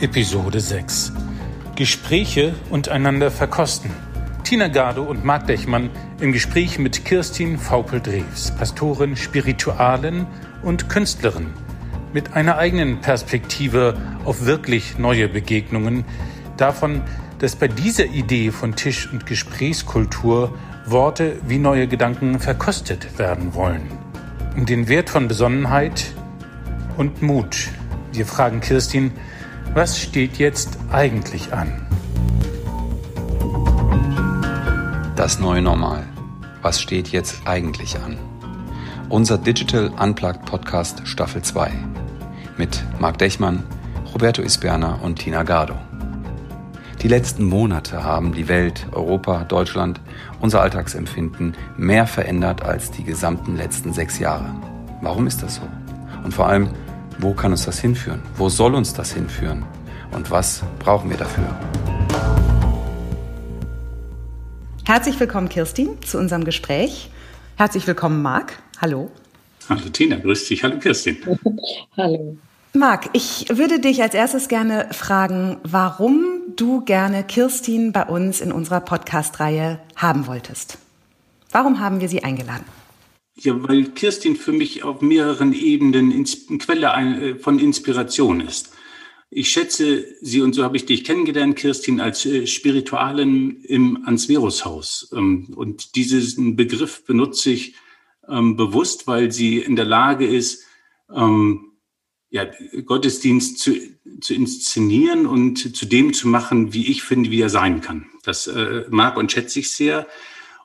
Episode 6. Gespräche und einander verkosten. Tina Gardo und Marc Dechmann im Gespräch mit Kirstin Vaupel-Drews, Pastorin, Spiritualin und Künstlerin. Mit einer eigenen Perspektive auf wirklich neue Begegnungen. Davon, dass bei dieser Idee von Tisch- und Gesprächskultur Worte wie neue Gedanken verkostet werden wollen. Um den Wert von Besonnenheit und Mut. Wir fragen Kirstin, was steht jetzt eigentlich an? Das neue Normal. Was steht jetzt eigentlich an? Unser Digital Unplugged Podcast Staffel 2 mit Marc Dechmann, Roberto Isberna und Tina Gardo. Die letzten Monate haben die Welt, Europa, Deutschland, unser Alltagsempfinden mehr verändert als die gesamten letzten sechs Jahre. Warum ist das so? Und vor allem, wo kann uns das hinführen? Wo soll uns das hinführen? Und was brauchen wir dafür? Herzlich willkommen, Kirstin, zu unserem Gespräch. Herzlich willkommen, Marc. Hallo. Hallo Tina, grüß dich. Hallo Kirstin. Hallo. Marc, ich würde dich als erstes gerne fragen, warum du gerne Kirstin bei uns in unserer Podcast-Reihe haben wolltest. Warum haben wir sie eingeladen? Ja, weil Kirstin für mich auf mehreren Ebenen eine Quelle äh, von Inspiration ist. Ich schätze sie, und so habe ich dich kennengelernt, Kirstin, als äh, Spiritualen im Ansverus-Haus. Ähm, und diesen Begriff benutze ich ähm, bewusst, weil sie in der Lage ist, ähm, ja, Gottesdienst zu, zu inszenieren und zu dem zu machen, wie ich finde, wie er sein kann. Das äh, mag und schätze ich sehr.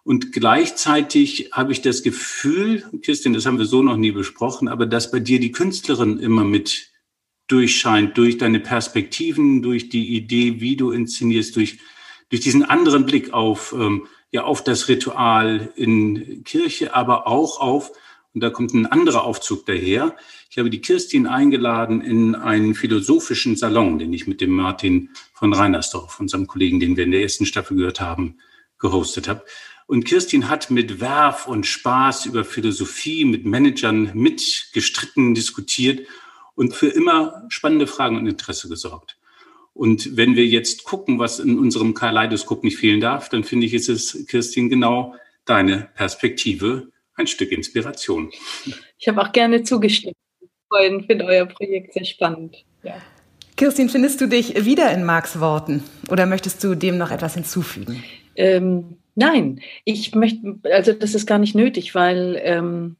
Und gleichzeitig habe ich das Gefühl, Kirstin, das haben wir so noch nie besprochen, aber dass bei dir die Künstlerin immer mit durchscheint, durch deine Perspektiven, durch die Idee, wie du inszenierst, durch, durch diesen anderen Blick auf, ähm, ja, auf das Ritual in Kirche, aber auch auf, und da kommt ein anderer Aufzug daher. Ich habe die Kirstin eingeladen in einen philosophischen Salon, den ich mit dem Martin von Reinersdorf, unserem Kollegen, den wir in der ersten Staffel gehört haben, gehostet habe. Und Kirstin hat mit Werf und Spaß über Philosophie mit Managern mitgestritten, diskutiert und für immer spannende Fragen und Interesse gesorgt. Und wenn wir jetzt gucken, was in unserem Kaleidoskop nicht fehlen darf, dann finde ich, ist es, Kirstin, genau deine Perspektive, ein Stück Inspiration. Ich habe auch gerne zugestimmt. Ich finde euer Projekt sehr spannend. Ja. Kirstin, findest du dich wieder in Marks Worten oder möchtest du dem noch etwas hinzufügen? Ähm, Nein, ich möchte, also das ist gar nicht nötig, weil ähm,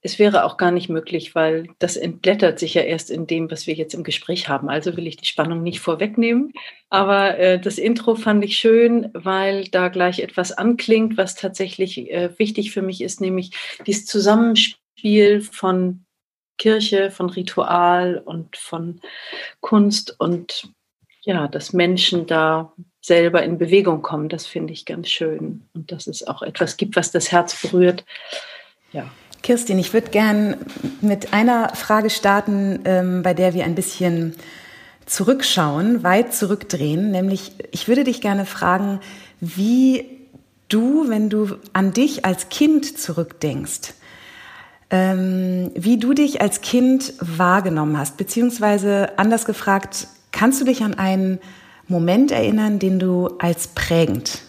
es wäre auch gar nicht möglich, weil das entblättert sich ja erst in dem, was wir jetzt im Gespräch haben. Also will ich die Spannung nicht vorwegnehmen. Aber äh, das Intro fand ich schön, weil da gleich etwas anklingt, was tatsächlich äh, wichtig für mich ist, nämlich dieses Zusammenspiel von Kirche, von Ritual und von Kunst und ja, dass Menschen da selber in Bewegung kommen. Das finde ich ganz schön. Und dass es auch etwas gibt, was das Herz berührt. Ja. Kirstin, ich würde gern mit einer Frage starten, ähm, bei der wir ein bisschen zurückschauen, weit zurückdrehen. Nämlich, ich würde dich gerne fragen, wie du, wenn du an dich als Kind zurückdenkst, ähm, wie du dich als Kind wahrgenommen hast, beziehungsweise anders gefragt, kannst du dich an einen Moment erinnern, den du als prägend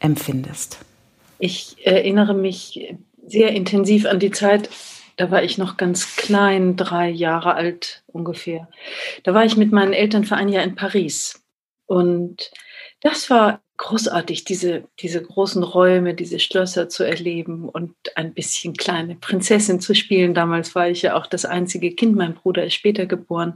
empfindest? Ich erinnere mich sehr intensiv an die Zeit, da war ich noch ganz klein, drei Jahre alt ungefähr. Da war ich mit meinen Eltern für ein Jahr in Paris. Und das war großartig, diese, diese großen Räume, diese Schlösser zu erleben und ein bisschen kleine Prinzessin zu spielen. Damals war ich ja auch das einzige Kind, mein Bruder ist später geboren.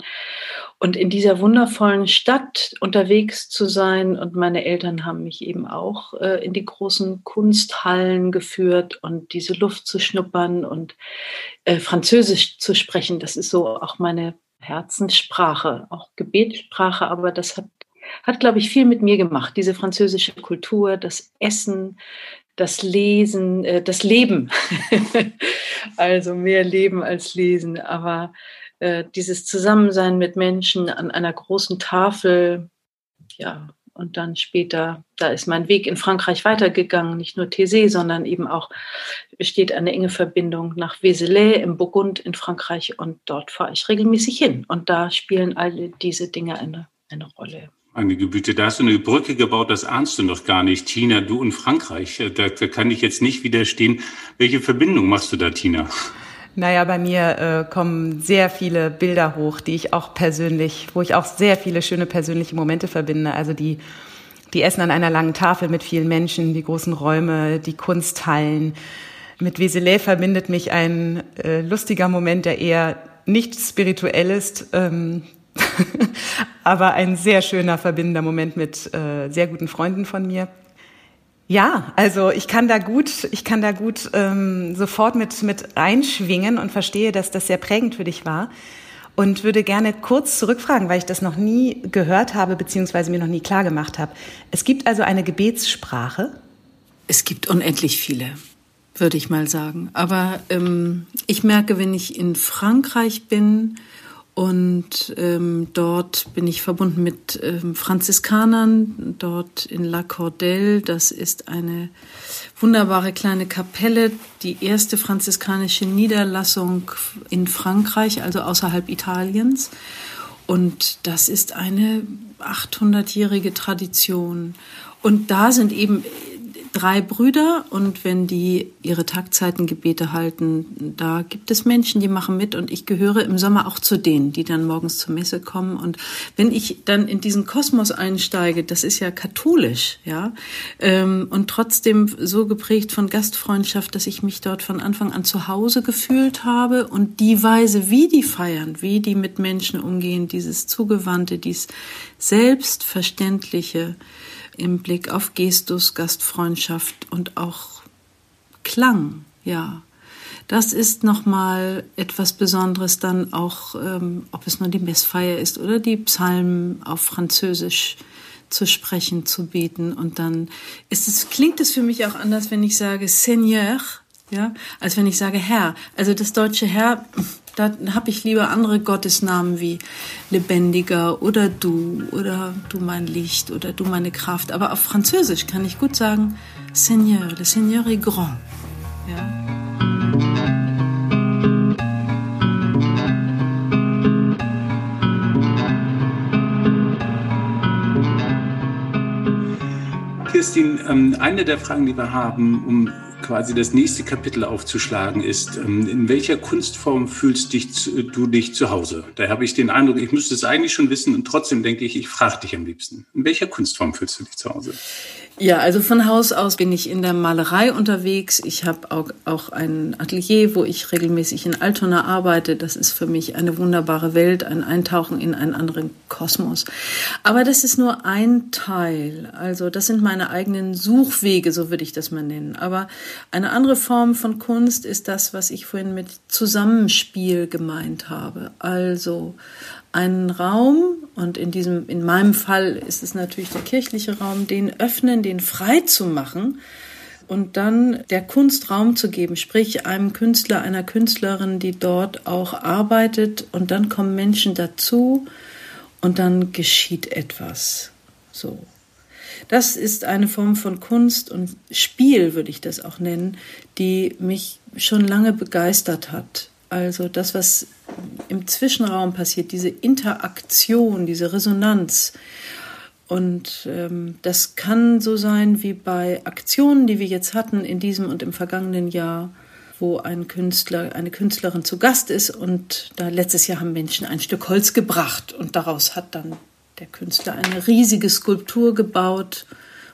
Und in dieser wundervollen Stadt unterwegs zu sein. Und meine Eltern haben mich eben auch äh, in die großen Kunsthallen geführt und diese Luft zu schnuppern und äh, Französisch zu sprechen. Das ist so auch meine Herzenssprache, auch Gebetssprache, aber das hat hat, glaube ich, viel mit mir gemacht. Diese französische Kultur, das Essen, das Lesen, äh, das Leben. also mehr Leben als Lesen. Aber äh, dieses Zusammensein mit Menschen an einer großen Tafel, ja, und dann später, da ist mein Weg in Frankreich weitergegangen, nicht nur Thésée, sondern eben auch besteht eine enge Verbindung nach Vézelay im Burgund in Frankreich und dort fahre ich regelmäßig hin. Und da spielen alle diese Dinge eine eine Rolle. Meine Güte, da hast du eine Brücke gebaut, das ahnst du noch gar nicht. Tina, du in Frankreich, äh, da, da kann ich jetzt nicht widerstehen. Welche Verbindung machst du da, Tina? Naja, bei mir äh, kommen sehr viele Bilder hoch, die ich auch persönlich, wo ich auch sehr viele schöne persönliche Momente verbinde. Also die, die Essen an einer langen Tafel mit vielen Menschen, die großen Räume, die Kunsthallen. Mit Weselay verbindet mich ein äh, lustiger Moment, der eher nicht spirituell ist, ähm, aber ein sehr schöner verbindender Moment mit äh, sehr guten Freunden von mir. Ja, also ich kann da gut, ich kann da gut ähm, sofort mit mit einschwingen und verstehe, dass das sehr prägend für dich war und würde gerne kurz zurückfragen, weil ich das noch nie gehört habe beziehungsweise mir noch nie klar gemacht habe. Es gibt also eine Gebetssprache. Es gibt unendlich viele, würde ich mal sagen. Aber ähm, ich merke, wenn ich in Frankreich bin und ähm, dort bin ich verbunden mit ähm, Franziskanern, dort in La Cordelle. Das ist eine wunderbare kleine Kapelle, die erste franziskanische Niederlassung in Frankreich, also außerhalb Italiens. Und das ist eine 800-jährige Tradition. Und da sind eben drei Brüder und wenn die ihre Tagzeitengebete halten, da gibt es Menschen, die machen mit und ich gehöre im Sommer auch zu denen, die dann morgens zur Messe kommen. Und wenn ich dann in diesen Kosmos einsteige, das ist ja katholisch, ja, ähm, und trotzdem so geprägt von Gastfreundschaft, dass ich mich dort von Anfang an zu Hause gefühlt habe und die Weise, wie die feiern, wie die mit Menschen umgehen, dieses Zugewandte, dies Selbstverständliche, im Blick auf Gestus, Gastfreundschaft und auch Klang, ja. Das ist nochmal etwas Besonderes dann auch, ähm, ob es nur die Messfeier ist oder die Psalmen auf Französisch zu sprechen, zu beten. Und dann ist es, klingt es für mich auch anders, wenn ich sage Seigneur, ja, als wenn ich sage Herr. Also das deutsche Herr da habe ich lieber andere Gottesnamen wie lebendiger oder du oder du mein Licht oder du meine Kraft. Aber auf Französisch kann ich gut sagen Seigneur, le Seigneur est grand. Ja. Kirstin, ähm, eine der Fragen, die wir haben, um quasi das nächste Kapitel aufzuschlagen ist, ähm, in welcher Kunstform fühlst dich, du dich zu Hause? Da habe ich den Eindruck, ich müsste es eigentlich schon wissen und trotzdem denke ich, ich frage dich am liebsten. In welcher Kunstform fühlst du dich zu Hause? Ja, also von Haus aus bin ich in der Malerei unterwegs. Ich habe auch, auch ein Atelier, wo ich regelmäßig in Altona arbeite. Das ist für mich eine wunderbare Welt, ein Eintauchen in einen anderen Kosmos. Aber das ist nur ein Teil. Also das sind meine eigenen Suchwege, so würde ich das mal nennen. Aber eine andere Form von Kunst ist das, was ich vorhin mit Zusammenspiel gemeint habe. Also einen Raum, und in diesem, in meinem Fall ist es natürlich der kirchliche Raum, den öffnen, den frei zu machen und dann der Kunst Raum zu geben, sprich einem Künstler, einer Künstlerin, die dort auch arbeitet und dann kommen Menschen dazu und dann geschieht etwas. So. Das ist eine Form von Kunst und Spiel, würde ich das auch nennen, die mich schon lange begeistert hat. Also das, was im Zwischenraum passiert, diese Interaktion, diese Resonanz. Und ähm, das kann so sein wie bei Aktionen, die wir jetzt hatten in diesem und im vergangenen Jahr, wo ein Künstler, eine Künstlerin zu Gast ist und da letztes Jahr haben Menschen ein Stück Holz gebracht und daraus hat dann der Künstler eine riesige Skulptur gebaut.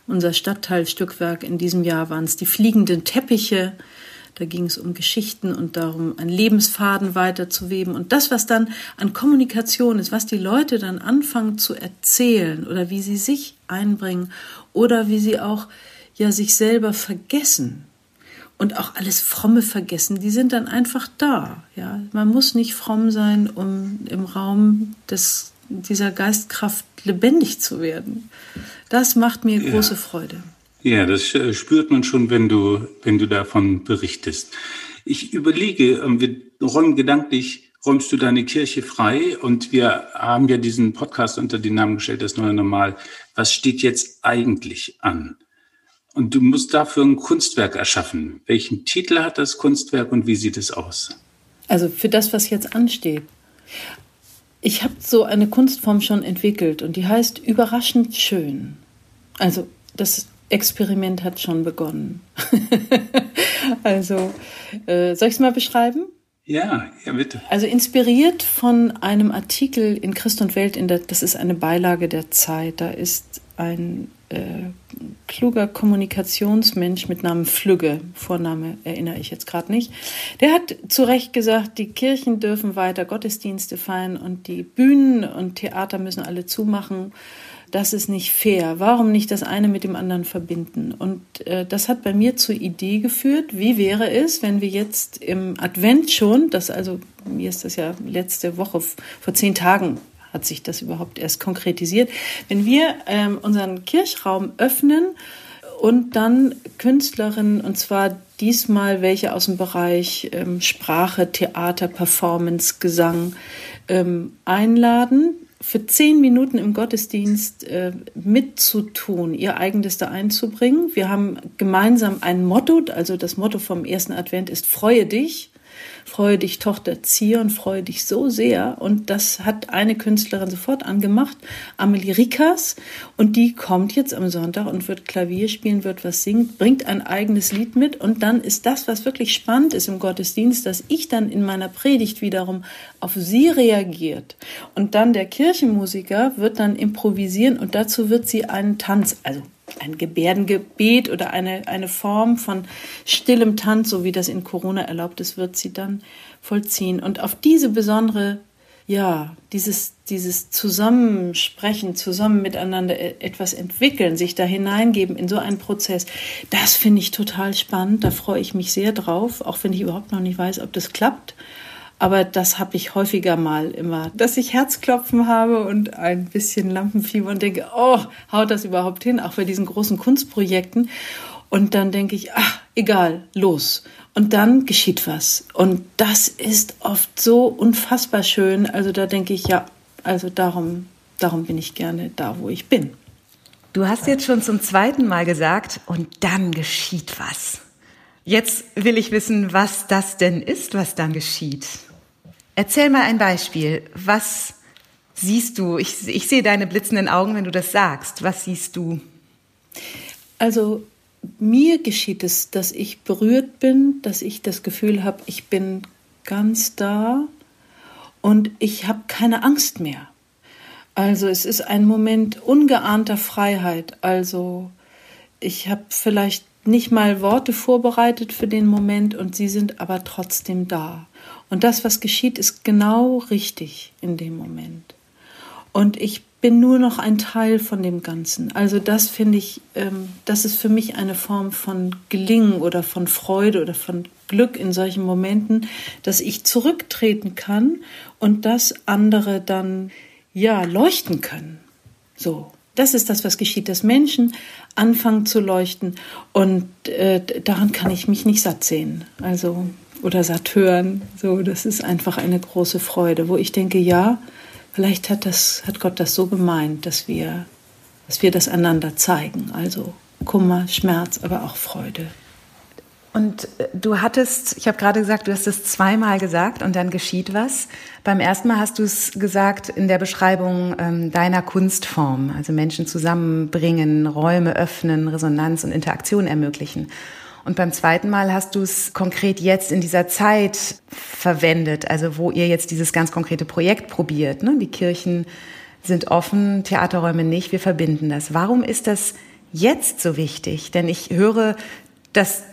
Unser Stadtteilstückwerk in diesem Jahr waren es die fliegenden Teppiche, da ging es um Geschichten und darum, einen Lebensfaden weiterzuweben. Und das, was dann an Kommunikation ist, was die Leute dann anfangen zu erzählen oder wie sie sich einbringen oder wie sie auch ja sich selber vergessen und auch alles fromme vergessen, die sind dann einfach da. Ja, man muss nicht fromm sein, um im Raum des dieser Geistkraft lebendig zu werden. Das macht mir ja. große Freude. Ja, das äh, spürt man schon, wenn du, wenn du davon berichtest. Ich überlege, ähm, wir räumen gedanklich, räumst du deine Kirche frei? Und wir haben ja diesen Podcast unter den Namen gestellt, das neue Normal. Was steht jetzt eigentlich an? Und du musst dafür ein Kunstwerk erschaffen. Welchen Titel hat das Kunstwerk und wie sieht es aus? Also für das, was jetzt ansteht. ich habe so eine Kunstform schon entwickelt und die heißt überraschend schön. Also das Experiment hat schon begonnen. also, äh, soll ich es mal beschreiben? Ja, ja, bitte. Also inspiriert von einem Artikel in Christ und Welt, in der, das ist eine Beilage der Zeit. Da ist ein äh, kluger Kommunikationsmensch mit Namen Flügge, Vorname erinnere ich jetzt gerade nicht, der hat zu Recht gesagt, die Kirchen dürfen weiter Gottesdienste feiern und die Bühnen und Theater müssen alle zumachen das ist nicht fair. Warum nicht das eine mit dem anderen verbinden? Und äh, das hat bei mir zur Idee geführt, wie wäre es, wenn wir jetzt im Advent schon, das also, mir ist das ja letzte Woche, vor zehn Tagen hat sich das überhaupt erst konkretisiert, wenn wir ähm, unseren Kirchraum öffnen und dann Künstlerinnen, und zwar diesmal welche aus dem Bereich ähm, Sprache, Theater, Performance, Gesang, ähm, einladen, für zehn Minuten im Gottesdienst äh, mitzutun, ihr eigenes da einzubringen. Wir haben gemeinsam ein Motto, also das Motto vom ersten Advent ist Freue dich. Freue dich, Tochter Zion, freue dich so sehr. Und das hat eine Künstlerin sofort angemacht, Amelie Rikas. Und die kommt jetzt am Sonntag und wird Klavier spielen, wird was singen, bringt ein eigenes Lied mit. Und dann ist das, was wirklich spannend ist im Gottesdienst, dass ich dann in meiner Predigt wiederum auf sie reagiert. Und dann der Kirchenmusiker wird dann improvisieren und dazu wird sie einen Tanz, also ein Gebärdengebet oder eine, eine Form von stillem Tanz, so wie das in Corona erlaubt ist, wird sie dann vollziehen. Und auf diese besondere, ja, dieses, dieses Zusammensprechen, zusammen miteinander e-, etwas entwickeln, sich da hineingeben in so einen Prozess, das finde ich total spannend. Da freue ich mich sehr drauf, auch wenn ich überhaupt noch nicht weiß, ob das klappt. Aber das habe ich häufiger mal immer, dass ich Herzklopfen habe und ein bisschen Lampenfieber und denke, oh, haut das überhaupt hin, auch bei diesen großen Kunstprojekten. Und dann denke ich, ach, egal, los. Und dann geschieht was. Und das ist oft so unfassbar schön. Also da denke ich, ja, also darum, darum bin ich gerne da, wo ich bin. Du hast jetzt schon zum zweiten Mal gesagt, und dann geschieht was. Jetzt will ich wissen, was das denn ist, was dann geschieht. Erzähl mal ein Beispiel. Was siehst du? Ich, ich sehe deine blitzenden Augen, wenn du das sagst. Was siehst du? Also mir geschieht es, dass ich berührt bin, dass ich das Gefühl habe, ich bin ganz da und ich habe keine Angst mehr. Also es ist ein Moment ungeahnter Freiheit. Also ich habe vielleicht nicht mal Worte vorbereitet für den Moment und sie sind aber trotzdem da. Und das, was geschieht, ist genau richtig in dem Moment. Und ich bin nur noch ein Teil von dem Ganzen. Also das finde ich, ähm, das ist für mich eine Form von Gelingen oder von Freude oder von Glück in solchen Momenten, dass ich zurücktreten kann und dass andere dann ja leuchten können. So. Das ist das, was geschieht, dass Menschen anfangen zu leuchten und äh, daran kann ich mich nicht satt sehen. Also oder satt hören. So, das ist einfach eine große Freude, wo ich denke, ja, vielleicht hat das, hat Gott das so gemeint, dass wir, dass wir das einander zeigen. Also Kummer, Schmerz, aber auch Freude. Und äh, du hattest, ich habe gerade gesagt, du hast es zweimal gesagt und dann geschieht was. Beim ersten Mal hast du es gesagt in der Beschreibung ähm, deiner Kunstform, also Menschen zusammenbringen, Räume öffnen, Resonanz und Interaktion ermöglichen. Und beim zweiten Mal hast du es konkret jetzt in dieser Zeit verwendet, also wo ihr jetzt dieses ganz konkrete Projekt probiert. Ne? Die Kirchen sind offen, Theaterräume nicht, wir verbinden das. Warum ist das jetzt so wichtig? Denn ich höre, dass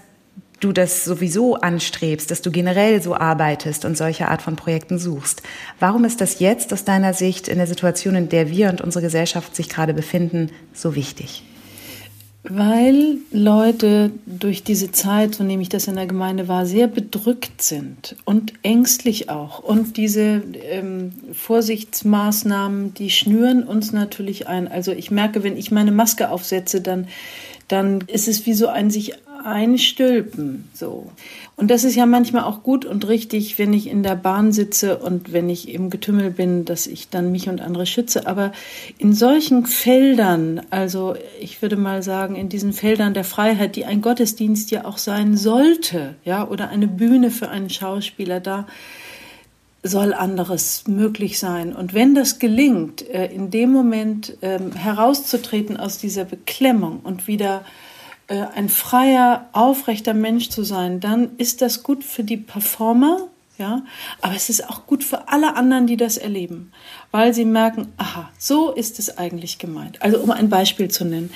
du das sowieso anstrebst, dass du generell so arbeitest und solche Art von Projekten suchst. Warum ist das jetzt aus deiner Sicht in der Situation, in der wir und unsere Gesellschaft sich gerade befinden, so wichtig? Weil Leute durch diese Zeit, so nehme ich das in der Gemeinde wahr, sehr bedrückt sind und ängstlich auch. Und diese ähm, Vorsichtsmaßnahmen, die schnüren uns natürlich ein. Also ich merke, wenn ich meine Maske aufsetze, dann, dann ist es wie so ein sich einstülpen, so. Und das ist ja manchmal auch gut und richtig, wenn ich in der Bahn sitze und wenn ich im Getümmel bin, dass ich dann mich und andere schütze. Aber in solchen Feldern, also ich würde mal sagen, in diesen Feldern der Freiheit, die ein Gottesdienst ja auch sein sollte, ja, oder eine Bühne für einen Schauspieler, da, soll anderes möglich sein. Und wenn das gelingt, äh, in dem Moment ähm, herauszutreten aus dieser Beklemmung und wieder äh, ein freier, aufrechter Mensch zu sein, dann ist das gut für die Performer, ja, aber es ist auch gut für alle anderen, die das erleben, weil sie merken, aha, so ist es eigentlich gemeint. Also um ein Beispiel zu nennen.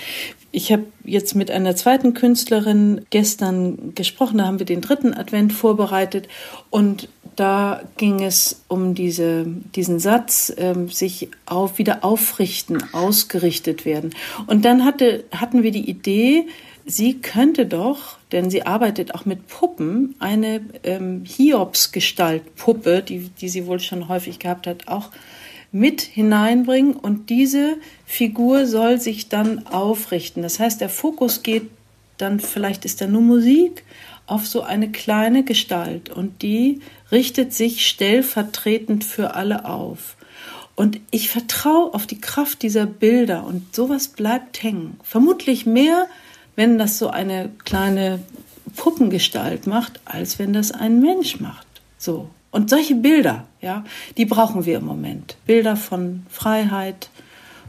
Ich habe jetzt mit einer zweiten Künstlerin gestern gesprochen, da haben wir den dritten Advent vorbereitet und da ging es um diese, diesen Satz, ähm, sich auf, wieder aufrichten, ausgerichtet werden. Und dann hatte, hatten wir die Idee, sie könnte doch, denn sie arbeitet auch mit Puppen, eine ähm, Hiobsgestalt-Puppe, die, die sie wohl schon häufig gehabt hat, auch mit hineinbringen und diese Figur soll sich dann aufrichten. Das heißt, der Fokus geht dann, vielleicht ist da nur Musik, auf so eine kleine Gestalt und die richtet sich stellvertretend für alle auf. Und ich vertraue auf die Kraft dieser Bilder und sowas bleibt hängen. Vermutlich mehr, wenn das so eine kleine Puppengestalt macht, als wenn das ein Mensch macht. So. Und solche Bilder, ja, die brauchen wir im Moment. Bilder von Freiheit,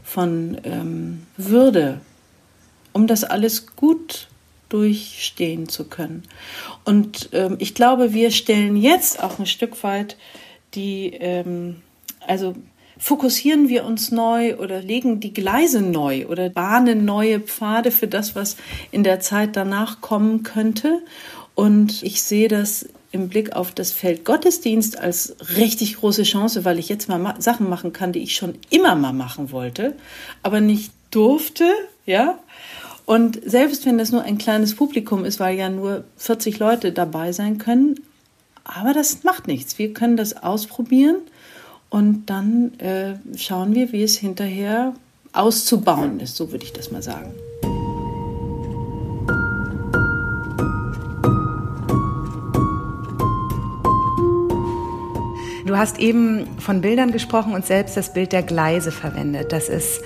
von ähm, Würde, um das alles gut durchstehen zu können. Und ähm, ich glaube, wir stellen jetzt auch ein Stück weit die, ähm, also fokussieren wir uns neu oder legen die Gleise neu oder bahnen neue Pfade für das, was in der Zeit danach kommen könnte. Und ich sehe das im Blick auf das Feld Gottesdienst als richtig große Chance, weil ich jetzt mal ma Sachen machen kann, die ich schon immer mal machen wollte, aber nicht durfte, ja. Und selbst wenn das nur ein kleines Publikum ist, weil ja nur 40 Leute dabei sein können, aber das macht nichts. Wir können das ausprobieren und dann äh, schauen wir, wie es hinterher auszubauen ist, so würde ich das mal sagen. Du hast eben von Bildern gesprochen und selbst das Bild der Gleise verwendet. Das ist,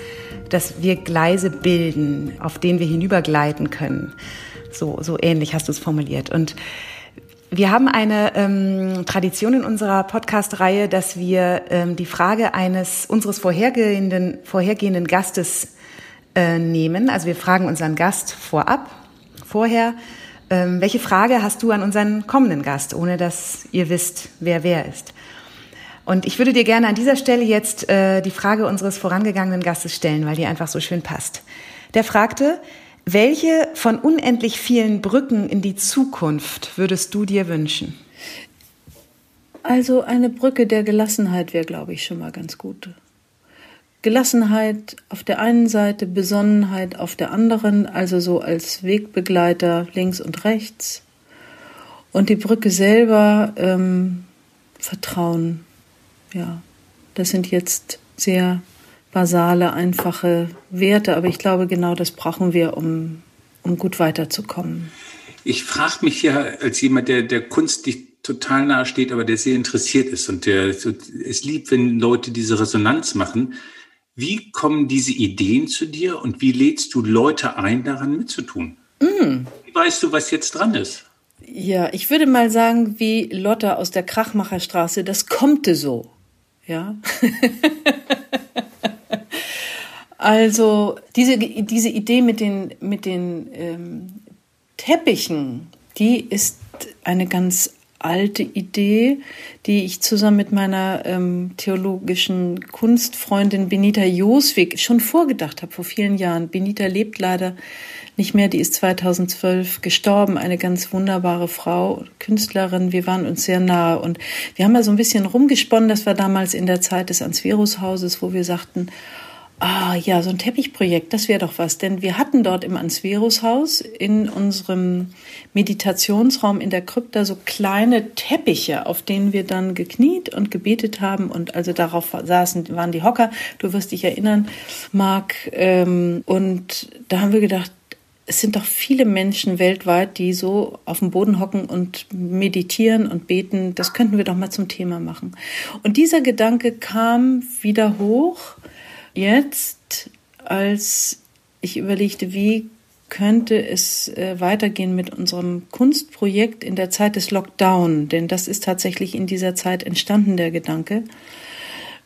dass wir Gleise bilden, auf denen wir hinübergleiten können. So, so ähnlich hast du es formuliert. Und wir haben eine ähm, Tradition in unserer Podcast-Reihe, dass wir ähm, die Frage eines unseres vorhergehenden, vorhergehenden Gastes äh, nehmen. Also wir fragen unseren Gast vorab, vorher, ähm, welche Frage hast du an unseren kommenden Gast, ohne dass ihr wisst, wer wer ist. Und ich würde dir gerne an dieser Stelle jetzt äh, die Frage unseres vorangegangenen Gastes stellen, weil die einfach so schön passt. Der fragte, welche von unendlich vielen Brücken in die Zukunft würdest du dir wünschen? Also eine Brücke der Gelassenheit wäre, glaube ich, schon mal ganz gut. Gelassenheit auf der einen Seite, Besonnenheit auf der anderen, also so als Wegbegleiter links und rechts. Und die Brücke selber ähm, Vertrauen, ja, das sind jetzt sehr basale, einfache Werte, aber ich glaube, genau das brauchen wir, um, um gut weiterzukommen. Ich frage mich ja als jemand, der der Kunst nicht total nahe steht, aber der sehr interessiert ist und der es liebt, wenn Leute diese Resonanz machen. Wie kommen diese Ideen zu dir und wie lädst du Leute ein, daran mitzutun? Mm. Wie weißt du, was jetzt dran ist? Ja, ich würde mal sagen, wie Lotta aus der Krachmacherstraße, das kommt so. Ja. also diese, diese Idee mit den, mit den ähm, Teppichen, die ist eine ganz alte Idee, die ich zusammen mit meiner ähm, theologischen Kunstfreundin Benita Joswig schon vorgedacht habe vor vielen Jahren. Benita lebt leider nicht mehr, die ist 2012 gestorben, eine ganz wunderbare Frau, Künstlerin. Wir waren uns sehr nahe und wir haben mal so ein bisschen rumgesponnen, das war damals in der Zeit des Ansverus-Hauses, wo wir sagten, Ah ja, so ein Teppichprojekt, das wäre doch was. Denn wir hatten dort im Ansverus-Haus in unserem Meditationsraum in der Krypta so kleine Teppiche, auf denen wir dann gekniet und gebetet haben. Und also darauf saßen, waren die Hocker. Du wirst dich erinnern, Marc. Ähm, und da haben wir gedacht, es sind doch viele Menschen weltweit, die so auf dem Boden hocken und meditieren und beten. Das könnten wir doch mal zum Thema machen. Und dieser Gedanke kam wieder hoch jetzt, als ich überlegte, wie könnte es äh, weitergehen mit unserem Kunstprojekt in der Zeit des Lockdown, denn das ist tatsächlich in dieser Zeit entstanden, der Gedanke.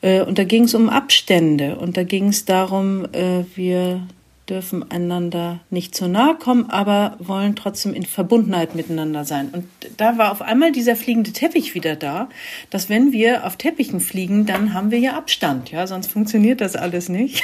Äh, und da ging es um Abstände und da ging es darum, äh, wir dürfen einander nicht zu nahe kommen, aber wollen trotzdem in Verbundenheit miteinander sein. Und da war auf einmal dieser fliegende Teppich wieder da, dass wenn wir auf Teppichen fliegen, dann haben wir ja Abstand, ja, sonst funktioniert das alles nicht.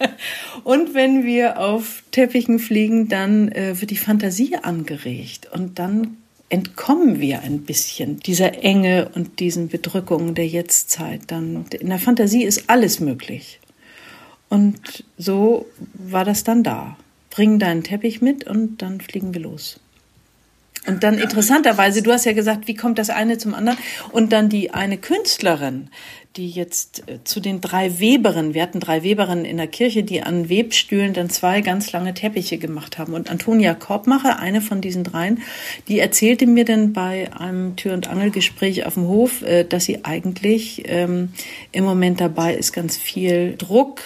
und wenn wir auf Teppichen fliegen, dann äh, wird die Fantasie angeregt und dann entkommen wir ein bisschen dieser Enge und diesen Bedrückungen der Jetztzeit. Dann in der Fantasie ist alles möglich. Und so war das dann da. Bring deinen Teppich mit und dann fliegen wir los. Und dann interessanterweise, du hast ja gesagt, wie kommt das eine zum anderen? Und dann die eine Künstlerin, die jetzt äh, zu den drei Weberinnen, wir hatten drei Weberinnen in der Kirche, die an Webstühlen dann zwei ganz lange Teppiche gemacht haben. Und Antonia Korbmacher, eine von diesen dreien, die erzählte mir dann bei einem Tür- und Angelgespräch auf dem Hof, äh, dass sie eigentlich ähm, im Moment dabei ist, ganz viel Druck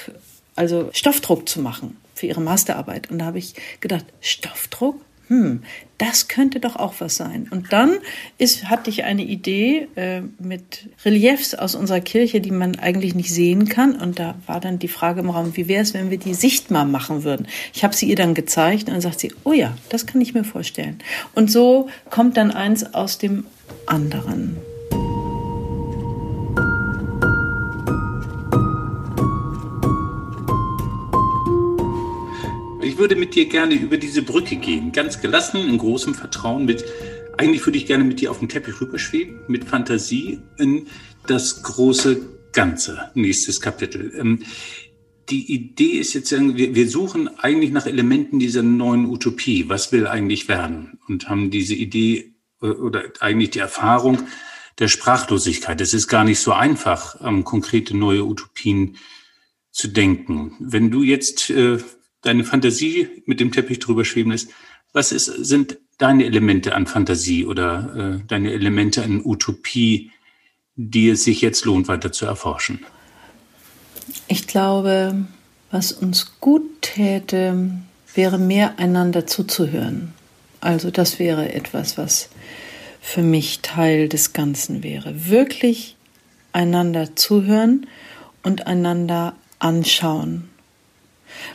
also Stoffdruck zu machen für ihre Masterarbeit. Und da habe ich gedacht, Stoffdruck? Hm, das könnte doch auch was sein. Und dann ist, hatte ich eine Idee äh, mit Reliefs aus unserer Kirche, die man eigentlich nicht sehen kann. Und da war dann die Frage im Raum, wie wäre es, wenn wir die sichtbar machen würden? Ich habe sie ihr dann gezeigt und dann sagt sie, oh ja, das kann ich mir vorstellen. Und so kommt dann eins aus dem anderen. Ich würde mit dir gerne über diese Brücke gehen, ganz gelassen, in großem Vertrauen mit, eigentlich würde ich gerne mit dir auf den Teppich rüberschweben, mit Fantasie in das große Ganze, nächstes Kapitel. Ähm, die Idee ist jetzt, wir suchen eigentlich nach Elementen dieser neuen Utopie. Was will eigentlich werden? Und haben diese Idee äh, oder eigentlich die Erfahrung der Sprachlosigkeit. Es ist gar nicht so einfach, konkrete neue Utopien zu denken. Wenn du jetzt äh, deine Fantasie mit dem Teppich drüber schweben lässt. Was ist, sind deine Elemente an Fantasie oder äh, deine Elemente an Utopie, die es sich jetzt lohnt, weiter zu erforschen? Ich glaube, was uns gut täte, wäre mehr einander zuzuhören. Also das wäre etwas, was für mich Teil des Ganzen wäre. Wirklich einander zuhören und einander anschauen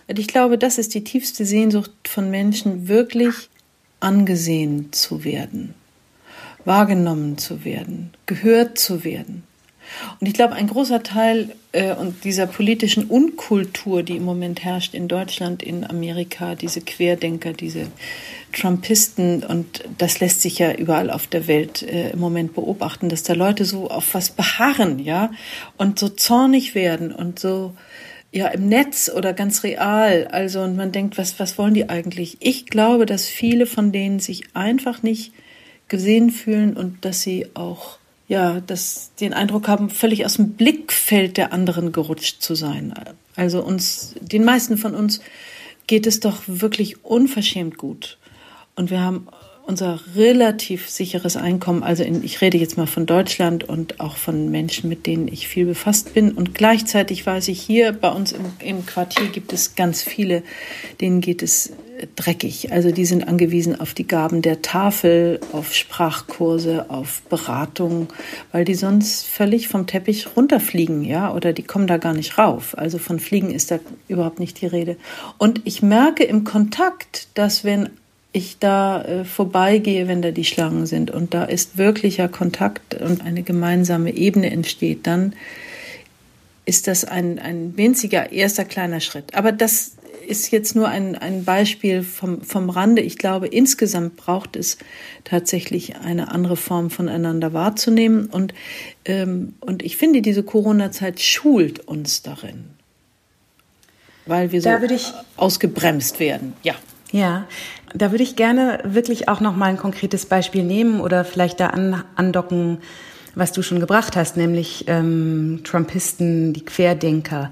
weil ich glaube, das ist die tiefste Sehnsucht von Menschen, wirklich angesehen zu werden, wahrgenommen zu werden, gehört zu werden. Und ich glaube, ein großer Teil äh, und dieser politischen Unkultur, die im Moment herrscht in Deutschland, in Amerika, diese Querdenker, diese Trumpisten, und das lässt sich ja überall auf der Welt äh, im Moment beobachten, dass da Leute so auf was beharren, ja, und so zornig werden und so ja im Netz oder ganz real. Also und man denkt, was was wollen die eigentlich? Ich glaube, dass viele von denen sich einfach nicht gesehen fühlen und dass sie auch ja, dass den Eindruck haben, völlig aus dem Blickfeld der anderen gerutscht zu sein. Also uns, den meisten von uns geht es doch wirklich unverschämt gut. Und wir haben unser relativ sicheres Einkommen, also in, ich rede jetzt mal von Deutschland und auch von Menschen, mit denen ich viel befasst bin. Und gleichzeitig weiß ich, hier bei uns im, im Quartier gibt es ganz viele, denen geht es dreckig. Also die sind angewiesen auf die Gaben der Tafel, auf Sprachkurse, auf Beratung, weil die sonst völlig vom Teppich runterfliegen, ja, oder die kommen da gar nicht rauf. Also von Fliegen ist da überhaupt nicht die Rede. Und ich merke im Kontakt, dass wenn ich da äh, vorbeigehe, wenn da die Schlangen sind und da ist wirklicher Kontakt und eine gemeinsame Ebene entsteht, dann ist das ein, ein winziger erster kleiner Schritt. Aber das ist jetzt nur ein, ein Beispiel vom, vom Rande. Ich glaube, insgesamt braucht es tatsächlich eine andere Form voneinander wahrzunehmen. Und, ähm, und ich finde, diese Corona-Zeit schult uns darin, weil wir so ausgebremst werden. Ja. Ja, da würde ich gerne wirklich auch noch mal ein konkretes Beispiel nehmen oder vielleicht da an, andocken, was du schon gebracht hast, nämlich ähm, Trumpisten, die Querdenker.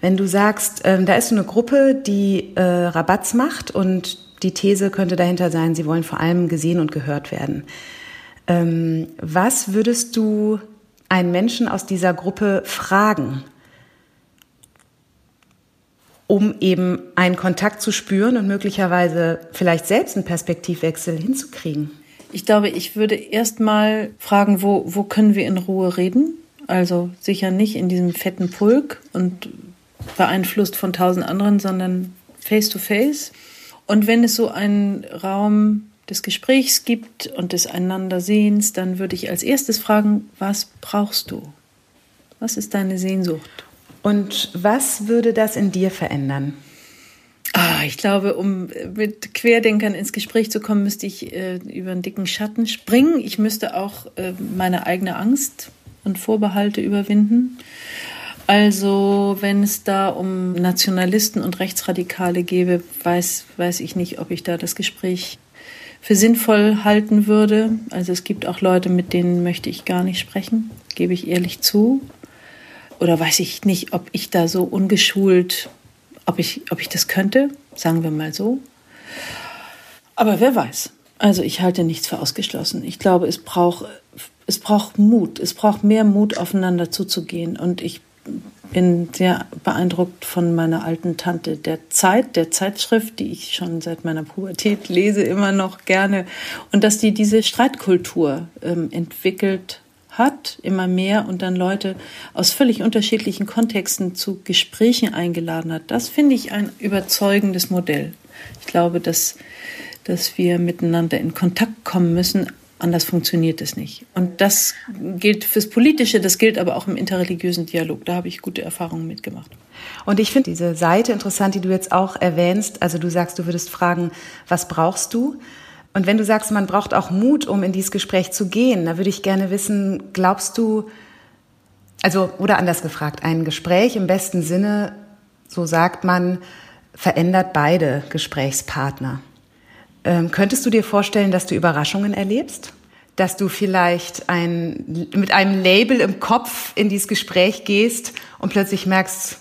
Wenn du sagst, ähm, da ist so eine Gruppe, die äh, Rabatz macht und die These könnte dahinter sein, sie wollen vor allem gesehen und gehört werden. Ähm, was würdest du einen Menschen aus dieser Gruppe fragen? Um eben einen Kontakt zu spüren und möglicherweise vielleicht selbst einen Perspektivwechsel hinzukriegen? Ich glaube, ich würde erst mal fragen, wo, wo können wir in Ruhe reden? Also sicher nicht in diesem fetten Pulk und beeinflusst von tausend anderen, sondern face to face. Und wenn es so einen Raum des Gesprächs gibt und des Einandersehens, dann würde ich als erstes fragen, was brauchst du? Was ist deine Sehnsucht? Und was würde das in dir verändern? Ah, ich glaube, um mit Querdenkern ins Gespräch zu kommen, müsste ich äh, über einen dicken Schatten springen. Ich müsste auch äh, meine eigene Angst und Vorbehalte überwinden. Also, wenn es da um Nationalisten und Rechtsradikale gäbe, weiß, weiß ich nicht, ob ich da das Gespräch für sinnvoll halten würde. Also es gibt auch Leute, mit denen möchte ich gar nicht sprechen, gebe ich ehrlich zu oder weiß ich nicht, ob ich da so ungeschult, ob ich, ob ich das könnte, sagen wir mal so. Aber wer weiß. Also ich halte nichts für ausgeschlossen. Ich glaube, es braucht, es braucht Mut. Es braucht mehr Mut, aufeinander zuzugehen. Und ich bin sehr beeindruckt von meiner alten Tante der Zeit, der Zeitschrift, die ich schon seit meiner Pubertät lese, immer noch gerne. Und dass die diese Streitkultur ähm, entwickelt hat, immer mehr und dann Leute aus völlig unterschiedlichen Kontexten zu Gesprächen eingeladen hat. Das finde ich ein überzeugendes Modell. Ich glaube, dass, dass wir miteinander in Kontakt kommen müssen. Anders funktioniert es nicht. Und das gilt fürs Politische, das gilt aber auch im interreligiösen Dialog. Da habe ich gute Erfahrungen mitgemacht. Und ich finde diese Seite interessant, die du jetzt auch erwähnst. Also du sagst, du würdest fragen, was brauchst du? Und wenn du sagst, man braucht auch Mut, um in dieses Gespräch zu gehen, da würde ich gerne wissen, glaubst du, also, oder anders gefragt, ein Gespräch im besten Sinne, so sagt man, verändert beide Gesprächspartner. Ähm, könntest du dir vorstellen, dass du Überraschungen erlebst? Dass du vielleicht ein, mit einem Label im Kopf in dieses Gespräch gehst und plötzlich merkst,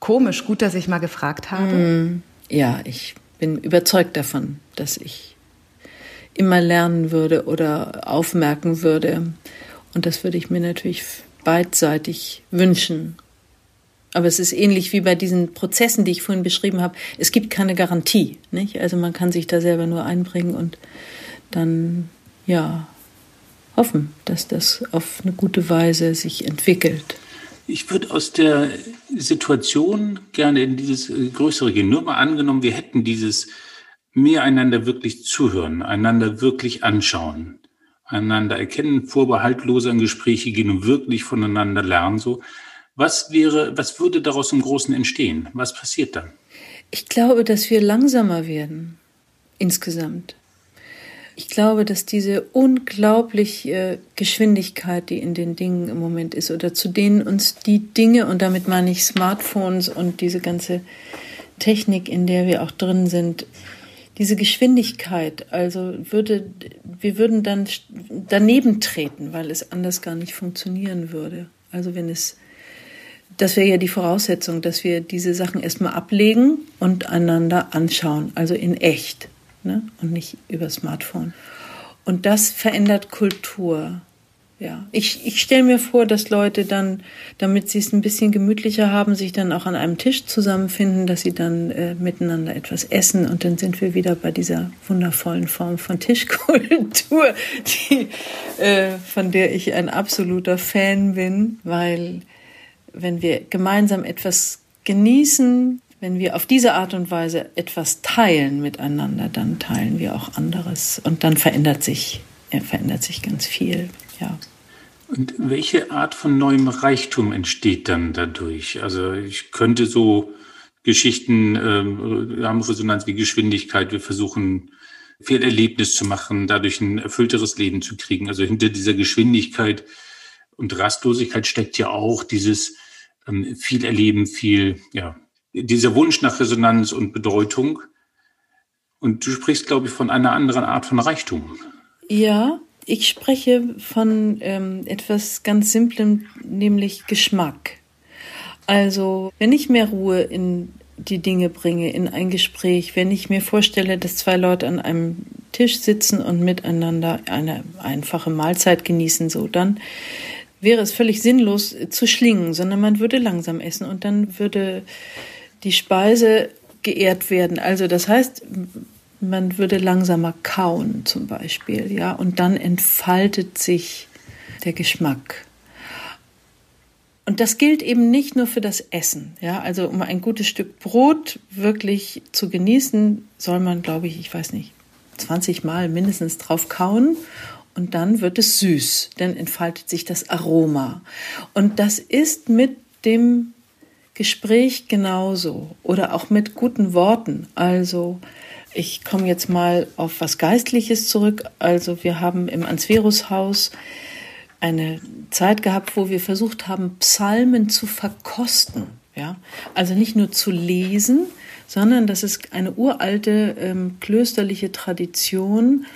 komisch, gut, dass ich mal gefragt habe? Mm, ja, ich bin überzeugt davon, dass ich immer lernen würde oder aufmerken würde. Und das würde ich mir natürlich beidseitig wünschen. Aber es ist ähnlich wie bei diesen Prozessen, die ich vorhin beschrieben habe. Es gibt keine Garantie. Nicht? Also man kann sich da selber nur einbringen und dann, ja, hoffen, dass das auf eine gute Weise sich entwickelt. Ich würde aus der Situation gerne in dieses äh, größere gehen. Nur mal angenommen, wir hätten dieses mehr einander wirklich zuhören, einander wirklich anschauen, einander erkennen, vorbehaltloser in Gespräche gehen und wirklich voneinander lernen. So, was wäre, was würde daraus im Großen entstehen? Was passiert dann? Ich glaube, dass wir langsamer werden insgesamt. Ich glaube, dass diese unglaubliche Geschwindigkeit, die in den Dingen im Moment ist, oder zu denen uns die Dinge, und damit meine ich Smartphones und diese ganze Technik, in der wir auch drin sind, diese Geschwindigkeit, also würde, wir würden dann daneben treten, weil es anders gar nicht funktionieren würde. Also wenn es, das wäre ja die Voraussetzung, dass wir diese Sachen erstmal ablegen und einander anschauen, also in echt ne? und nicht über Smartphone. Und das verändert Kultur. Ja, ich, ich stelle mir vor, dass Leute dann, damit sie es ein bisschen gemütlicher haben, sich dann auch an einem Tisch zusammenfinden, dass sie dann äh, miteinander etwas essen und dann sind wir wieder bei dieser wundervollen Form von Tischkultur, die, äh, von der ich ein absoluter Fan bin, weil wenn wir gemeinsam etwas genießen, wenn wir auf diese Art und Weise etwas teilen miteinander, dann teilen wir auch anderes und dann verändert sich, äh, verändert sich ganz viel ja. Und welche Art von neuem Reichtum entsteht dann dadurch? Also ich könnte so Geschichten ähm, haben Resonanz wie Geschwindigkeit. Wir versuchen viel Erlebnis zu machen, dadurch ein erfüllteres Leben zu kriegen. Also hinter dieser Geschwindigkeit und Rastlosigkeit steckt ja auch dieses ähm, viel Erleben, viel, ja, dieser Wunsch nach Resonanz und Bedeutung. Und du sprichst, glaube ich, von einer anderen Art von Reichtum. Ja, ich spreche von ähm, etwas ganz Simplem, nämlich Geschmack. Also, wenn ich mehr Ruhe in die Dinge bringe, in ein Gespräch, wenn ich mir vorstelle, dass zwei Leute an einem Tisch sitzen und miteinander eine einfache Mahlzeit genießen, so, dann wäre es völlig sinnlos zu schlingen, sondern man würde langsam essen und dann würde die Speise geehrt werden. Also das heißt, man würde langsamer kauen zum Beispiel, ja, und dann entfaltet sich der Geschmack. Und das gilt eben nicht nur für das Essen. Ja, also um ein gutes Stück Brot wirklich zu genießen, soll man, glaube ich, ich weiß nicht, 20 Mal mindestens drauf kauen. Und dann wird es süß, dann entfaltet sich das Aroma. Und das ist mit dem Gespräch genauso oder auch mit guten Worten. Also ich komme jetzt mal auf was Geistliches zurück. Also wir haben im Ansverus-Haus eine Zeit gehabt, wo wir versucht haben, Psalmen zu verkosten. Ja? Also nicht nur zu lesen, sondern das ist eine uralte ähm, klösterliche Tradition,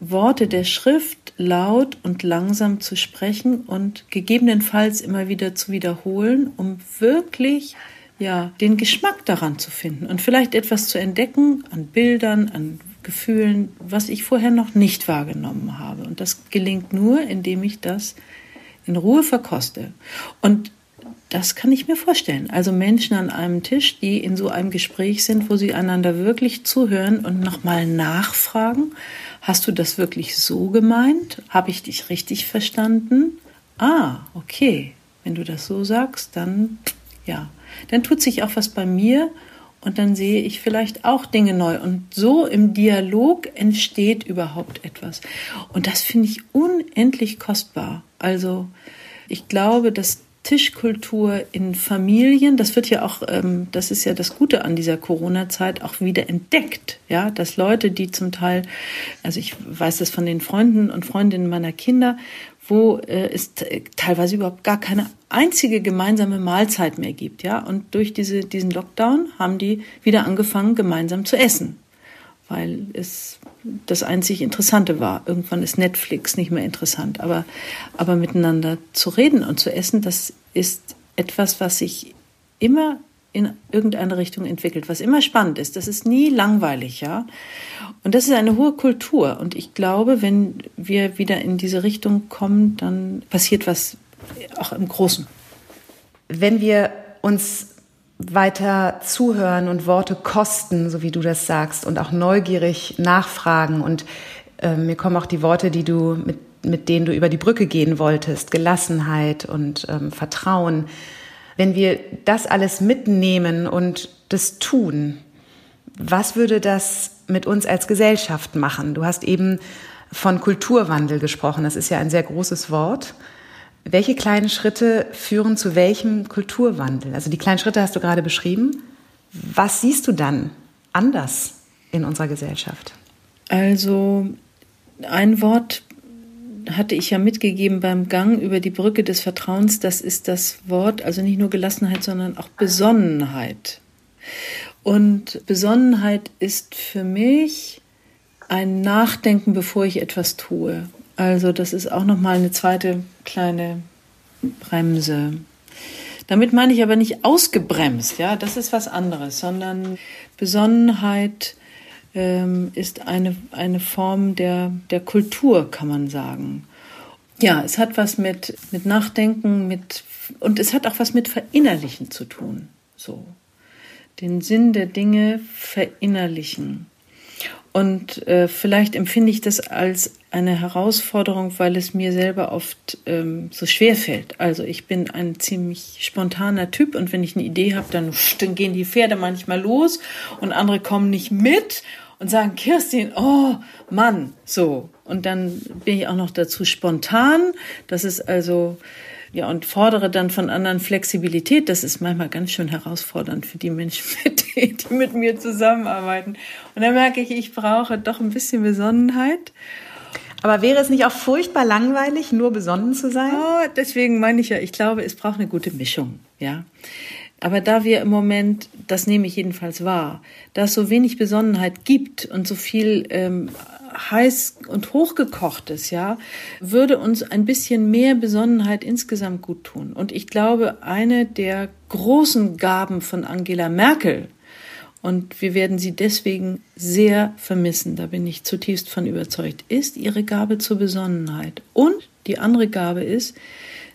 Worte der Schrift laut und langsam zu sprechen und gegebenenfalls immer wieder zu wiederholen, um wirklich ja, den Geschmack daran zu finden und vielleicht etwas zu entdecken an Bildern, an Gefühlen, was ich vorher noch nicht wahrgenommen habe. Und das gelingt nur, indem ich das in Ruhe verkoste. Und das kann ich mir vorstellen. Also Menschen an einem Tisch, die in so einem Gespräch sind, wo sie einander wirklich zuhören und nochmal nachfragen, hast du das wirklich so gemeint? Habe ich dich richtig verstanden? Ah, okay. Wenn du das so sagst, dann ja, dann tut sich auch was bei mir und dann sehe ich vielleicht auch Dinge neu. Und so im Dialog entsteht überhaupt etwas. Und das finde ich unendlich kostbar. Also ich glaube, dass Tischkultur in Familien, das wird ja auch, ähm, das ist ja das Gute an dieser Corona-Zeit, auch wieder entdeckt. Ja, dass Leute, die zum Teil, also ich weiß das von den Freunden und Freundinnen meiner Kinder, wo äh, es teilweise überhaupt gar keine einzige gemeinsame Mahlzeit mehr gibt, ja. Und durch diese, diesen Lockdown haben die wieder angefangen, gemeinsam zu essen, weil es das einzig Interessante war. Irgendwann ist Netflix nicht mehr interessant, aber, aber miteinander zu reden und zu essen, das ist etwas, was sich immer in irgendeine Richtung entwickelt, was immer spannend ist. Das ist nie langweilig, ja. Und das ist eine hohe Kultur. Und ich glaube, wenn wir wieder in diese Richtung kommen, dann passiert was auch im Großen. Wenn wir uns weiter zuhören und Worte kosten, so wie du das sagst, und auch neugierig nachfragen. Und äh, mir kommen auch die Worte, die du mit, mit denen du über die Brücke gehen wolltest, Gelassenheit und ähm, Vertrauen. Wenn wir das alles mitnehmen und das tun, was würde das mit uns als Gesellschaft machen? Du hast eben von Kulturwandel gesprochen. Das ist ja ein sehr großes Wort. Welche kleinen Schritte führen zu welchem Kulturwandel? Also die kleinen Schritte hast du gerade beschrieben. Was siehst du dann anders in unserer Gesellschaft? Also ein Wort hatte ich ja mitgegeben beim Gang über die Brücke des Vertrauens. Das ist das Wort, also nicht nur Gelassenheit, sondern auch Besonnenheit. Und Besonnenheit ist für mich ein Nachdenken, bevor ich etwas tue. Also das ist auch noch mal eine zweite kleine Bremse. Damit meine ich aber nicht ausgebremst, ja, das ist was anderes, sondern Besonnenheit ähm, ist eine, eine Form der, der Kultur, kann man sagen. Ja, es hat was mit, mit Nachdenken, mit, und es hat auch was mit Verinnerlichen zu tun, so. Den Sinn der Dinge verinnerlichen. Und äh, vielleicht empfinde ich das als eine Herausforderung, weil es mir selber oft ähm, so schwer fällt. Also ich bin ein ziemlich spontaner Typ und wenn ich eine Idee habe, dann, dann gehen die Pferde manchmal los und andere kommen nicht mit und sagen, Kirstin, oh Mann, so. Und dann bin ich auch noch dazu spontan. Das ist also ja, und fordere dann von anderen Flexibilität. Das ist manchmal ganz schön herausfordernd für die Menschen, denen, die mit mir zusammenarbeiten. Und dann merke ich, ich brauche doch ein bisschen Besonnenheit. Aber wäre es nicht auch furchtbar langweilig, nur besonnen zu sein? Oh, deswegen meine ich ja, ich glaube, es braucht eine gute Mischung, ja. Aber da wir im Moment, das nehme ich jedenfalls wahr, da es so wenig Besonnenheit gibt und so viel ähm, heiß und hochgekochtes, ja, würde uns ein bisschen mehr Besonnenheit insgesamt gut tun. Und ich glaube, eine der großen Gaben von Angela Merkel, und wir werden sie deswegen sehr vermissen, da bin ich zutiefst von überzeugt, ist ihre Gabe zur Besonnenheit. Und die andere Gabe ist,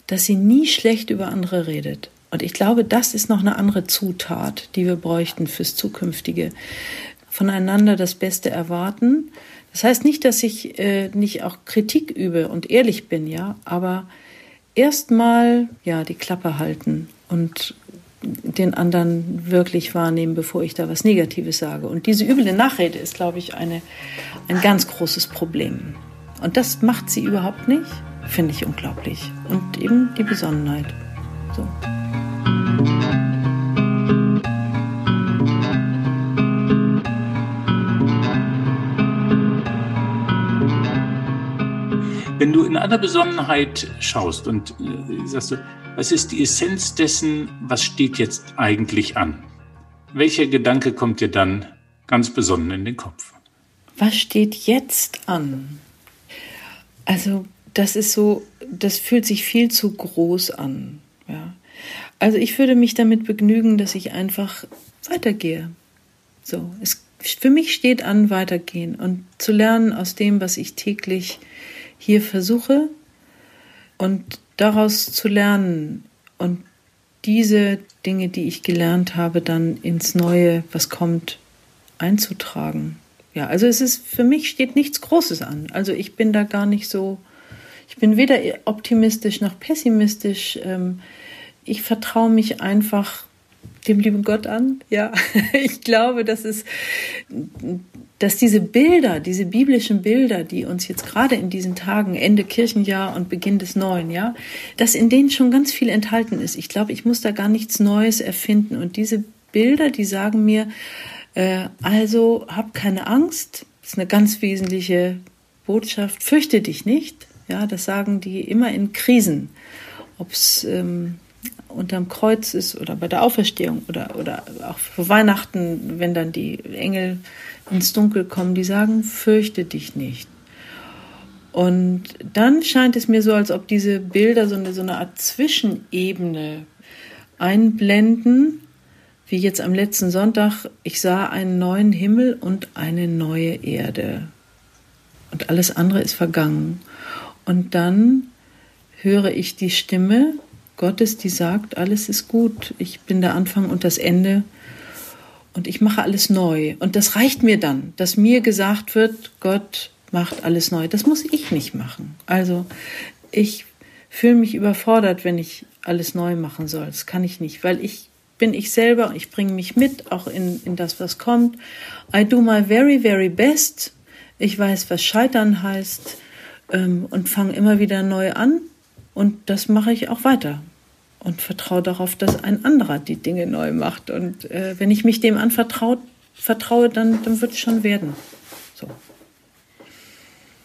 dass sie nie schlecht über andere redet. Und ich glaube, das ist noch eine andere Zutat, die wir bräuchten fürs Zukünftige. Voneinander das Beste erwarten. Das heißt nicht, dass ich äh, nicht auch Kritik übe und ehrlich bin, ja, aber erstmal ja die Klappe halten und den anderen wirklich wahrnehmen, bevor ich da was Negatives sage. Und diese üble Nachrede ist, glaube ich, eine, ein ganz großes Problem. Und das macht sie überhaupt nicht, finde ich unglaublich. Und eben die Besonnenheit. So. Wenn du in aller Besonnenheit schaust und äh, sagst du, was ist die Essenz dessen, was steht jetzt eigentlich an? Welcher Gedanke kommt dir dann ganz besonnen in den Kopf? Was steht jetzt an? Also, das ist so, das fühlt sich viel zu groß an. Ja. Also, ich würde mich damit begnügen, dass ich einfach weitergehe. So, es, für mich steht an, weitergehen und zu lernen aus dem, was ich täglich hier versuche und daraus zu lernen und diese Dinge, die ich gelernt habe, dann ins Neue, was kommt, einzutragen. Ja, also es ist, für mich steht nichts Großes an. Also ich bin da gar nicht so, ich bin weder optimistisch noch pessimistisch. Ähm, ich vertraue mich einfach dem lieben Gott an. Ja, ich glaube, dass es dass diese Bilder, diese biblischen Bilder, die uns jetzt gerade in diesen Tagen, Ende Kirchenjahr und Beginn des Neuen, ja, dass in denen schon ganz viel enthalten ist. Ich glaube, ich muss da gar nichts Neues erfinden. Und diese Bilder, die sagen mir, äh, also hab keine Angst, das ist eine ganz wesentliche Botschaft, fürchte dich nicht. Ja, das sagen die immer in Krisen. Ob es ähm, unterm Kreuz ist oder bei der Auferstehung oder, oder auch für Weihnachten, wenn dann die Engel ins Dunkel kommen, die sagen, fürchte dich nicht. Und dann scheint es mir so, als ob diese Bilder so eine, so eine Art Zwischenebene einblenden, wie jetzt am letzten Sonntag, ich sah einen neuen Himmel und eine neue Erde. Und alles andere ist vergangen. Und dann höre ich die Stimme Gottes, die sagt, alles ist gut, ich bin der Anfang und das Ende und ich mache alles neu. Und das reicht mir dann, dass mir gesagt wird, Gott macht alles neu. Das muss ich nicht machen. Also ich fühle mich überfordert, wenn ich alles neu machen soll. Das kann ich nicht, weil ich bin ich selber, ich bringe mich mit, auch in, in das, was kommt. I do my very, very best. Ich weiß, was Scheitern heißt ähm, und fange immer wieder neu an. Und das mache ich auch weiter und vertraue darauf, dass ein anderer die Dinge neu macht. Und äh, wenn ich mich dem anvertraue, vertraue, dann, dann wird es schon werden. So.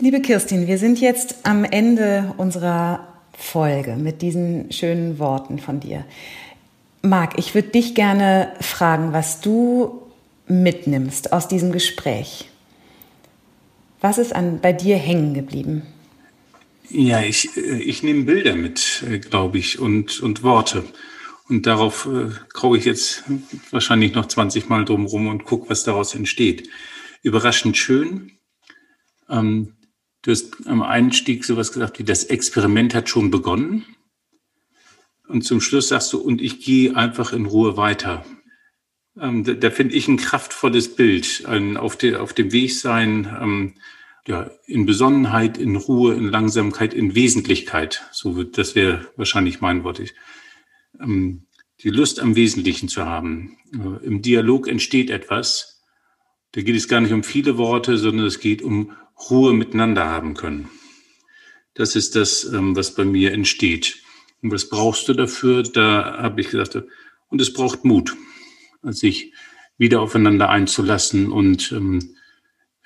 Liebe Kirstin, wir sind jetzt am Ende unserer Folge mit diesen schönen Worten von dir. Marc, ich würde dich gerne fragen, was du mitnimmst aus diesem Gespräch. Was ist an, bei dir hängen geblieben? Ja, ich, äh, ich nehme Bilder mit, äh, glaube ich, und, und Worte. Und darauf äh, graue ich jetzt wahrscheinlich noch 20 Mal drum rum und gucke, was daraus entsteht. Überraschend schön. Ähm, du hast am Einstieg sowas gesagt wie, das Experiment hat schon begonnen. Und zum Schluss sagst du, und ich gehe einfach in Ruhe weiter. Ähm, da, da finde ich ein kraftvolles Bild, ein auf, de, auf dem Weg sein, ähm, ja, in Besonnenheit, in Ruhe, in Langsamkeit, in Wesentlichkeit. So wird, das wäre wahrscheinlich mein Wort. Ähm, die Lust am Wesentlichen zu haben. Äh, Im Dialog entsteht etwas. Da geht es gar nicht um viele Worte, sondern es geht um Ruhe miteinander haben können. Das ist das, ähm, was bei mir entsteht. Und was brauchst du dafür? Da habe ich gesagt, und es braucht Mut, sich wieder aufeinander einzulassen und ähm,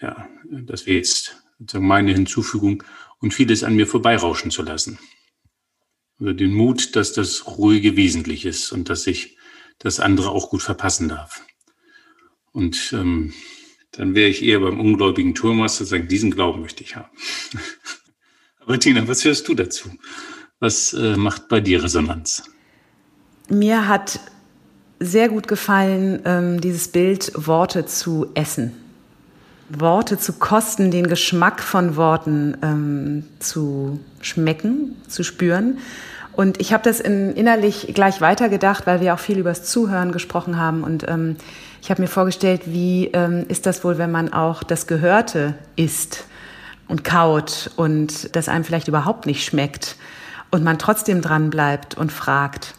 ja, das wäre jetzt sozusagen meine Hinzufügung und vieles an mir vorbeirauschen zu lassen. Also den Mut, dass das ruhige wesentlich ist und dass ich das andere auch gut verpassen darf. Und ähm, dann wäre ich eher beim ungläubigen Thomas zu sagen, diesen Glauben möchte ich haben. Aber Tina, was hörst du dazu? Was äh, macht bei dir Resonanz? Mir hat sehr gut gefallen, ähm, dieses Bild Worte zu essen. Worte zu kosten, den Geschmack von Worten ähm, zu schmecken, zu spüren Und ich habe das in, innerlich gleich weitergedacht, weil wir auch viel übers Zuhören gesprochen haben. Und ähm, ich habe mir vorgestellt, wie ähm, ist das wohl, wenn man auch das Gehörte isst und kaut und das einem vielleicht überhaupt nicht schmeckt und man trotzdem dran bleibt und fragt.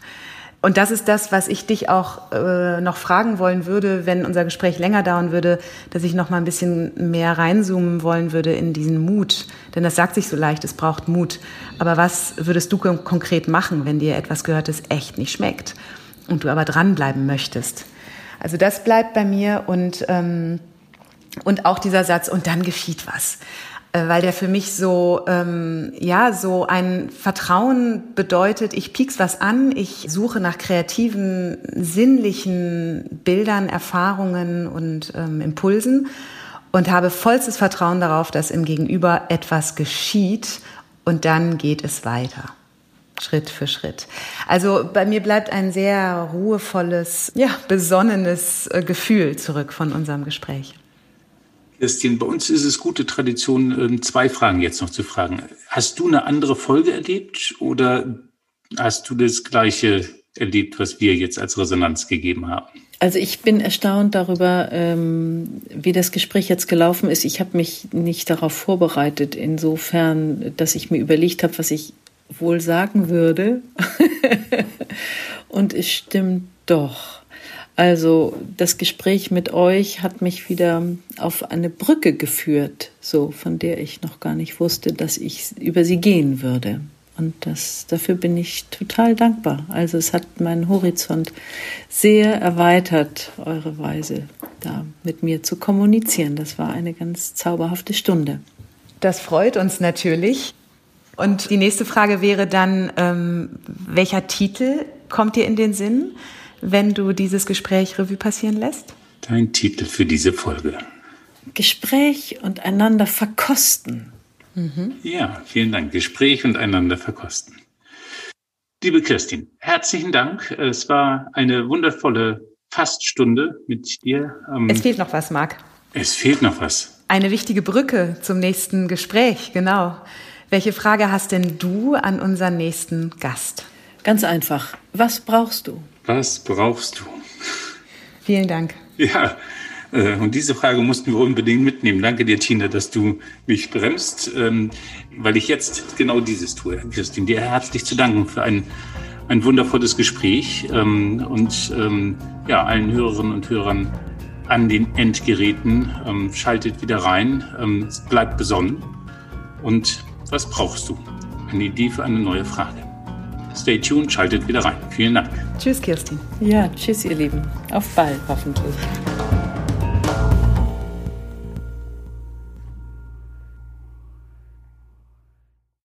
Und das ist das, was ich dich auch äh, noch fragen wollen würde, wenn unser Gespräch länger dauern würde, dass ich noch mal ein bisschen mehr reinzoomen wollen würde in diesen Mut. Denn das sagt sich so leicht, es braucht Mut. Aber was würdest du konkret machen, wenn dir etwas gehört, das echt nicht schmeckt und du aber dranbleiben möchtest? Also das bleibt bei mir und, ähm, und auch dieser Satz, und dann geschieht was. Äh, weil der für mich so, ähm, ja, so ein Vertrauen bedeutet, ich piek's was an, ich suche nach kreativen, sinnlichen Bildern, Erfahrungen und ähm, Impulsen und habe vollstes Vertrauen darauf, dass im Gegenüber etwas geschieht und dann geht es weiter. Schritt für Schritt. Also bei mir bleibt ein sehr ruhevolles, ja, besonnenes äh, Gefühl zurück von unserem Gespräch. Christine, bei uns ist es gute Tradition, ähm, zwei Fragen jetzt noch zu fragen. Hast du eine andere Folge erlebt oder hast du das gleiche erlebt, was wir jetzt als Resonanz gegeben haben? Also ich bin erstaunt darüber, ähm, wie das Gespräch jetzt gelaufen ist. Ich habe mich nicht darauf vorbereitet, insofern, dass ich mir überlegt habe, was ich wohl sagen würde. Und es stimmt doch. Also das Gespräch mit euch hat mich wieder auf eine Brücke geführt, so von der ich noch gar nicht wusste, dass ich über sie gehen würde. Und das, dafür bin ich total dankbar. Also es hat meinen Horizont sehr erweitert, eure Weise da mit mir zu kommunizieren. Das war eine ganz zauberhafte Stunde. Das freut uns natürlich. Und die nächste Frage wäre dann, ähm, welcher Titel kommt dir in den Sinn? Wenn du dieses Gespräch Revue passieren lässt? Dein Titel für diese Folge. Gespräch und einander verkosten. Mhm. Ja, vielen Dank. Gespräch und einander verkosten. Liebe Kirstin, herzlichen Dank. Es war eine wundervolle Faststunde mit dir. Es fehlt noch was, Marc. Es fehlt noch was. Eine wichtige Brücke zum nächsten Gespräch, genau. Welche Frage hast denn du an unseren nächsten Gast? Ganz einfach. Was brauchst du? Was brauchst du? Vielen Dank. Ja, äh, und diese Frage mussten wir unbedingt mitnehmen. Danke dir, Tina, dass du mich bremst, ähm, weil ich jetzt genau dieses tue. Christine, dir herzlich zu danken für ein, ein wundervolles Gespräch ähm, und ähm, ja, allen Hörerinnen und Hörern an den Endgeräten. Schaltet wieder rein, bleibt besonnen. Und was brauchst du? Eine Idee für eine neue Frage. Stay tuned, schaltet wieder rein. Vielen Dank. Tschüss, Kirstin. Ja, tschüss, ihr Lieben. Auf bald, hoffentlich.